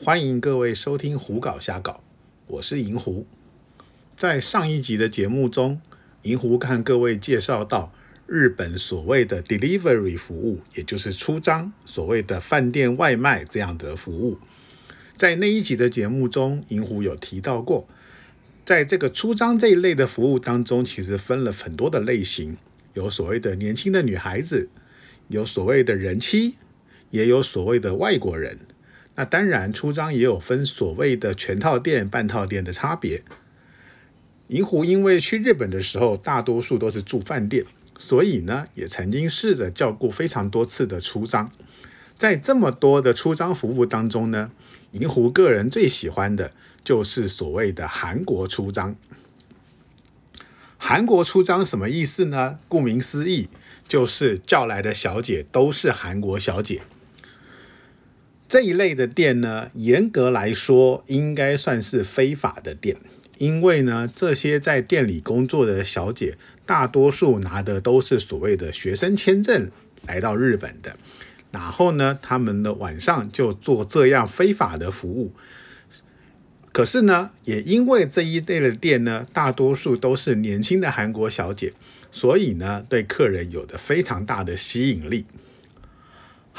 欢迎各位收听《胡搞瞎搞》，我是银狐。在上一集的节目中，银狐看各位介绍到日本所谓的 delivery 服务，也就是出张，所谓的饭店外卖这样的服务。在那一集的节目中，银狐有提到过，在这个出张这一类的服务当中，其实分了很多的类型，有所谓的年轻的女孩子，有所谓的人妻，也有所谓的外国人。那当然，出张也有分所谓的全套店、半套店的差别。银狐因为去日本的时候，大多数都是住饭店，所以呢，也曾经试着叫过非常多次的出张。在这么多的出张服务当中呢，银狐个人最喜欢的就是所谓的韩国出张。韩国出张什么意思呢？顾名思义，就是叫来的小姐都是韩国小姐。这一类的店呢，严格来说应该算是非法的店，因为呢，这些在店里工作的小姐，大多数拿的都是所谓的学生签证来到日本的，然后呢，他们的晚上就做这样非法的服务。可是呢，也因为这一类的店呢，大多数都是年轻的韩国小姐，所以呢，对客人有着非常大的吸引力。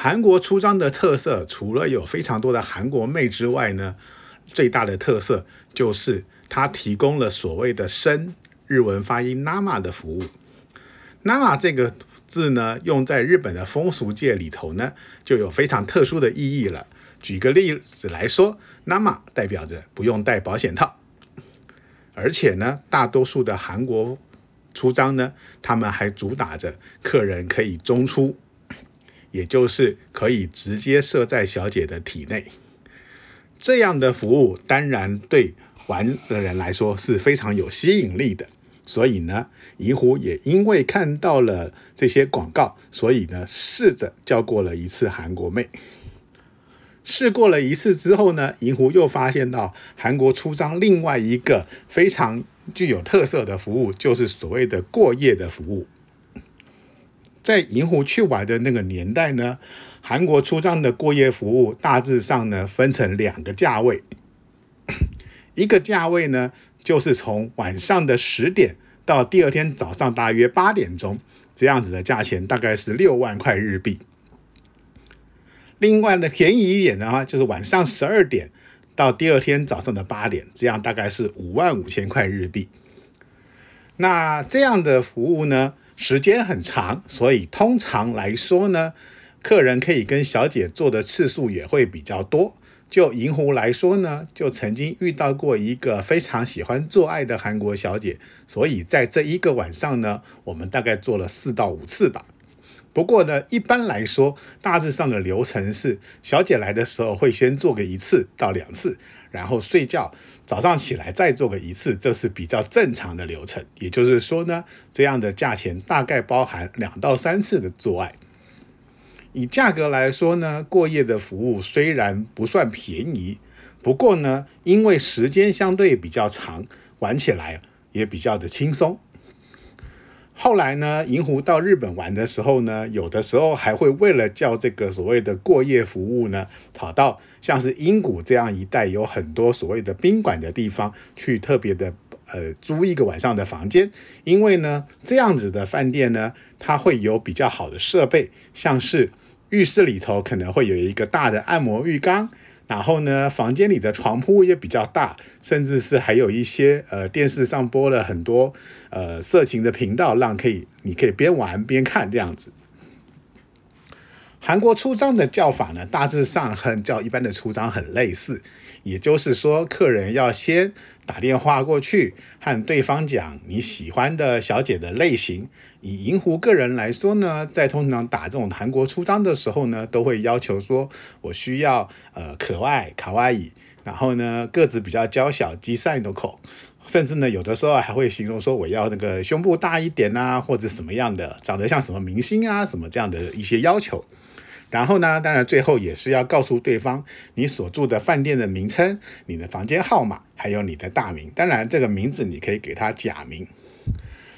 韩国出张的特色，除了有非常多的韩国妹之外呢，最大的特色就是它提供了所谓的生日文发音 nama 的服务。nama 这个字呢，用在日本的风俗界里头呢，就有非常特殊的意义了。举个例子来说，nama 代表着不用戴保险套，而且呢，大多数的韩国出张呢，他们还主打着客人可以中出。也就是可以直接射在小姐的体内，这样的服务当然对玩的人来说是非常有吸引力的。所以呢，银狐也因为看到了这些广告，所以呢试着叫过了一次韩国妹。试过了一次之后呢，银狐又发现到韩国出张另外一个非常具有特色的服务，就是所谓的过夜的服务。在银湖去玩的那个年代呢，韩国出张的过夜服务大致上呢分成两个价位，一个价位呢就是从晚上的十点到第二天早上大约八点钟这样子的价钱，大概是六万块日币。另外呢，便宜一点的话，就是晚上十二点到第二天早上的八点，这样大概是五万五千块日币。那这样的服务呢？时间很长，所以通常来说呢，客人可以跟小姐做的次数也会比较多。就银狐来说呢，就曾经遇到过一个非常喜欢做爱的韩国小姐，所以在这一个晚上呢，我们大概做了四到五次吧。不过呢，一般来说，大致上的流程是，小姐来的时候会先做个一次到两次。然后睡觉，早上起来再做个一次，这是比较正常的流程。也就是说呢，这样的价钱大概包含两到三次的做爱。以价格来说呢，过夜的服务虽然不算便宜，不过呢，因为时间相对比较长，玩起来也比较的轻松。后来呢，银狐到日本玩的时候呢，有的时候还会为了叫这个所谓的过夜服务呢，跑到像是英谷这样一带有很多所谓的宾馆的地方去特别的呃租一个晚上的房间，因为呢这样子的饭店呢，它会有比较好的设备，像是浴室里头可能会有一个大的按摩浴缸。然后呢，房间里的床铺也比较大，甚至是还有一些呃电视上播了很多呃色情的频道，让可以你可以边玩边看这样子。韩国出张的叫法呢，大致上和叫一般的出张很类似，也就是说，客人要先打电话过去，和对方讲你喜欢的小姐的类型。以银狐个人来说呢，在通常打这种韩国出张的时候呢，都会要求说，我需要呃可爱卡哇伊，然后呢个子比较娇小，基赛诺口，甚至呢有的时候还会形容说我要那个胸部大一点啊，或者什么样的，长得像什么明星啊，什么这样的一些要求。然后呢，当然最后也是要告诉对方你所住的饭店的名称、你的房间号码，还有你的大名。当然，这个名字你可以给他假名。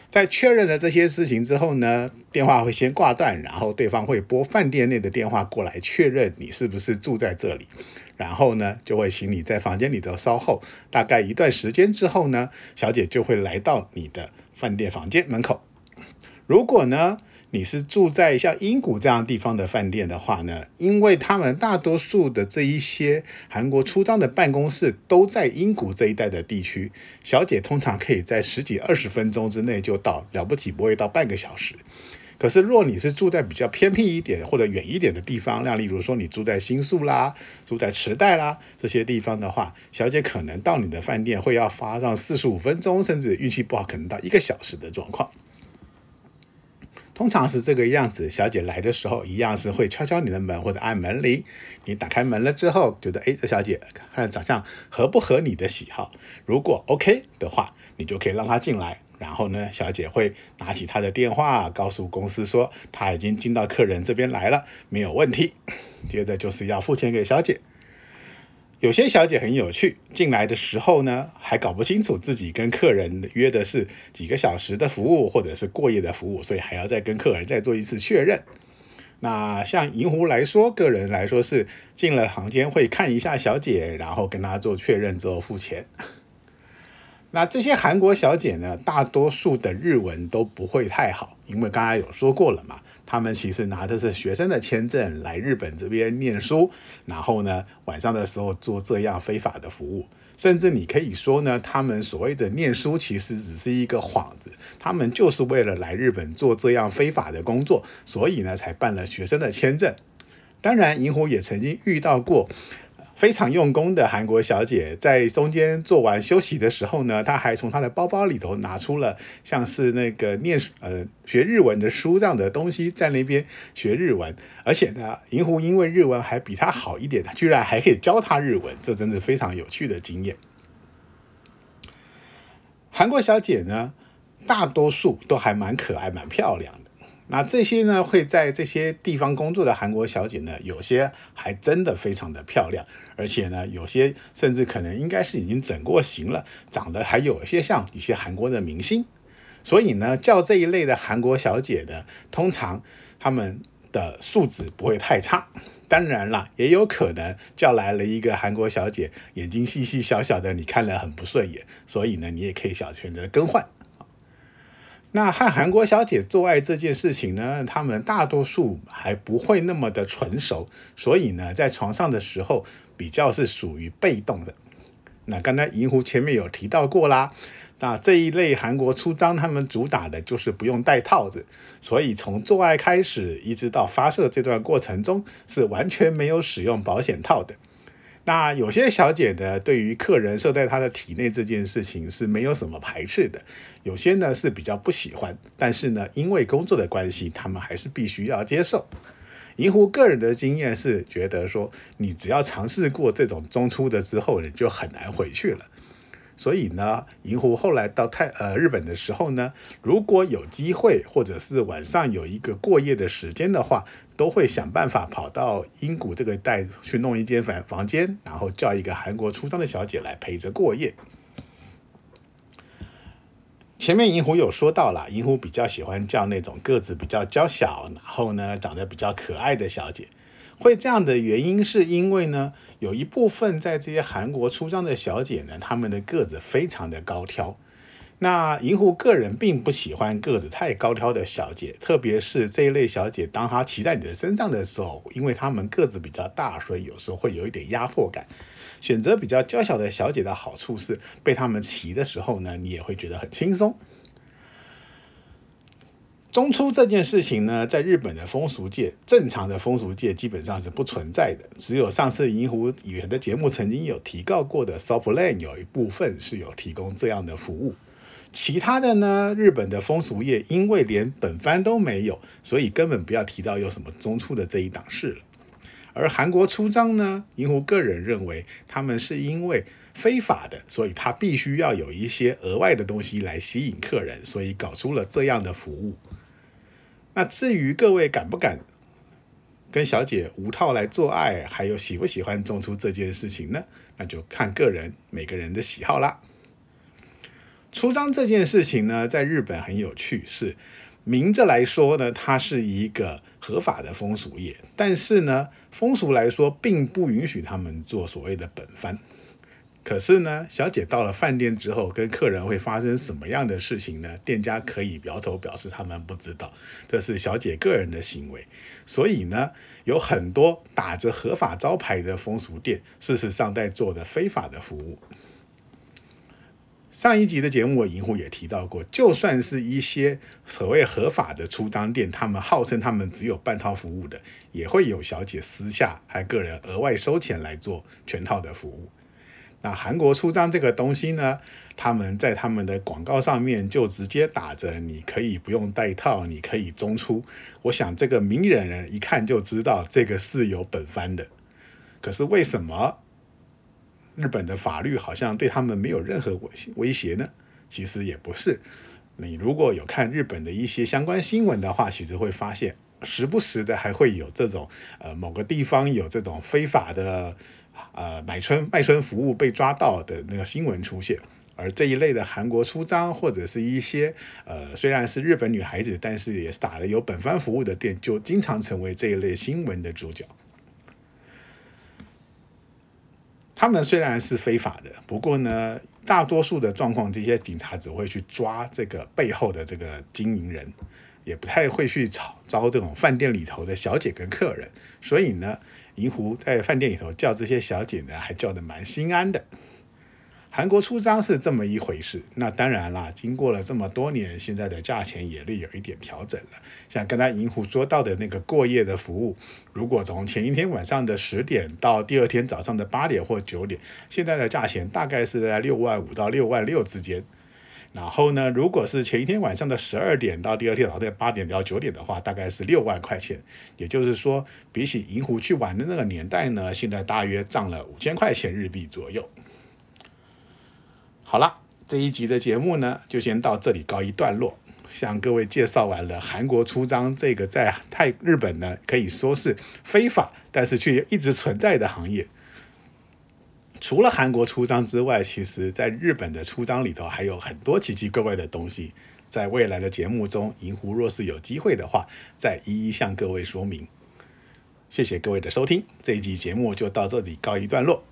在确认了这些事情之后呢，电话会先挂断，然后对方会拨饭店内的电话过来确认你是不是住在这里，然后呢就会请你在房间里头稍后，大概一段时间之后呢，小姐就会来到你的饭店房间门口。如果呢？你是住在像英谷这样地方的饭店的话呢，因为他们大多数的这一些韩国出张的办公室都在英谷这一带的地区，小姐通常可以在十几二十分钟之内就到，了不起不会到半个小时。可是若你是住在比较偏僻一点或者远一点的地方，像例如说你住在新宿啦、住在池袋啦这些地方的话，小姐可能到你的饭店会要花上四十五分钟，甚至运气不好可能到一个小时的状况。通常是这个样子，小姐来的时候一样是会敲敲你的门或者按门铃。你打开门了之后，觉得哎，这小姐看长相合不合你的喜好？如果 OK 的话，你就可以让她进来。然后呢，小姐会拿起她的电话，告诉公司说她已经进到客人这边来了，没有问题。接着就是要付钱给小姐。有些小姐很有趣，进来的时候呢，还搞不清楚自己跟客人约的是几个小时的服务，或者是过夜的服务，所以还要再跟客人再做一次确认。那像银狐来说，个人来说是进了房间会看一下小姐，然后跟她做确认之后付钱。那这些韩国小姐呢，大多数的日文都不会太好，因为刚才有说过了嘛。他们其实拿的是学生的签证来日本这边念书，然后呢晚上的时候做这样非法的服务，甚至你可以说呢，他们所谓的念书其实只是一个幌子，他们就是为了来日本做这样非法的工作，所以呢才办了学生的签证。当然，银狐也曾经遇到过。非常用功的韩国小姐，在中间做完休息的时候呢，她还从她的包包里头拿出了像是那个念呃学日文的书这样的东西，在那边学日文。而且呢，银狐因为日文还比她好一点，她居然还可以教她日文，这真的非常有趣的经验。韩国小姐呢，大多数都还蛮可爱、蛮漂亮。那这些呢，会在这些地方工作的韩国小姐呢，有些还真的非常的漂亮，而且呢，有些甚至可能应该是已经整过型了，长得还有一些像一些韩国的明星。所以呢，叫这一类的韩国小姐的，通常他们的素质不会太差。当然了，也有可能叫来了一个韩国小姐，眼睛细细小小的，你看了很不顺眼，所以呢，你也可以小选择更换。那和韩国小姐做爱这件事情呢，他们大多数还不会那么的纯熟，所以呢，在床上的时候比较是属于被动的。那刚才银狐前面有提到过啦，那这一类韩国出张，他们主打的就是不用戴套子，所以从做爱开始一直到发射这段过程中，是完全没有使用保险套的。那有些小姐呢，对于客人射在她的体内这件事情是没有什么排斥的；有些呢是比较不喜欢，但是呢，因为工作的关系，他们还是必须要接受。银狐个人的经验是觉得说，你只要尝试过这种中出的之后，你就很难回去了。所以呢，银狐后来到泰呃日本的时候呢，如果有机会或者是晚上有一个过夜的时间的话，都会想办法跑到英谷这个带去弄一间房房间，然后叫一个韩国出张的小姐来陪着过夜。前面银狐有说到了，银狐比较喜欢叫那种个子比较娇小，然后呢长得比较可爱的小姐。会这样的原因是因为呢，有一部分在这些韩国出张的小姐呢，她们的个子非常的高挑。那银狐个人并不喜欢个子太高挑的小姐，特别是这一类小姐，当她骑在你的身上的时候，因为她们个子比较大，所以有时候会有一点压迫感。选择比较娇小的小姐的好处是，被她们骑的时候呢，你也会觉得很轻松。中出这件事情呢，在日本的风俗界，正常的风俗界基本上是不存在的。只有上次银狐语言的节目曾经有提到过的 s o p l a n 有一部分是有提供这样的服务。其他的呢，日本的风俗业因为连本番都没有，所以根本不要提到有什么中出的这一档事了。而韩国出张呢，银狐个人认为他们是因为非法的，所以他必须要有一些额外的东西来吸引客人，所以搞出了这样的服务。那至于各位敢不敢跟小姐无套来做爱，还有喜不喜欢中出这件事情呢？那就看个人每个人的喜好啦。出张这件事情呢，在日本很有趣，是明着来说呢，它是一个合法的风俗业，但是呢，风俗来说并不允许他们做所谓的本番。可是呢，小姐到了饭店之后，跟客人会发生什么样的事情呢？店家可以摇头表示他们不知道，这是小姐个人的行为。所以呢，有很多打着合法招牌的风俗店，事实上在做的非法的服务。上一集的节目，我银狐也提到过，就算是一些所谓合法的出张店，他们号称他们只有半套服务的，也会有小姐私下还个人额外收钱来做全套的服务。那韩国出张这个东西呢，他们在他们的广告上面就直接打着“你可以不用带套，你可以中出”。我想这个明眼人一看就知道这个是有本番的。可是为什么？日本的法律好像对他们没有任何威威胁呢？其实也不是。你如果有看日本的一些相关新闻的话，其实会发现，时不时的还会有这种呃某个地方有这种非法的呃买春卖春服务被抓到的那个新闻出现。而这一类的韩国出张或者是一些呃虽然是日本女孩子，但是也是打的有本番服务的店，就经常成为这一类新闻的主角。他们虽然是非法的，不过呢，大多数的状况，这些警察只会去抓这个背后的这个经营人，也不太会去找招这种饭店里头的小姐跟客人。所以呢，银狐在饭店里头叫这些小姐呢，还叫的蛮心安的。韩国出张是这么一回事，那当然啦，经过了这么多年，现在的价钱也略有一点调整了。像刚才银狐说到的那个过夜的服务，如果从前一天晚上的十点到第二天早上的八点或九点，现在的价钱大概是在六万五到六万六之间。然后呢，如果是前一天晚上的十二点到第二天早上的八点到九点的话，大概是六万块钱。也就是说，比起银湖去玩的那个年代呢，现在大约涨了五千块钱日币左右。好了，这一集的节目呢，就先到这里告一段落。向各位介绍完了韩国出张这个在泰日本呢，可以说是非法，但是却一直存在的行业。除了韩国出章之外，其实在日本的出章里头还有很多奇奇怪怪的东西。在未来的节目中，银狐若是有机会的话，再一一向各位说明。谢谢各位的收听，这一集节目就到这里告一段落。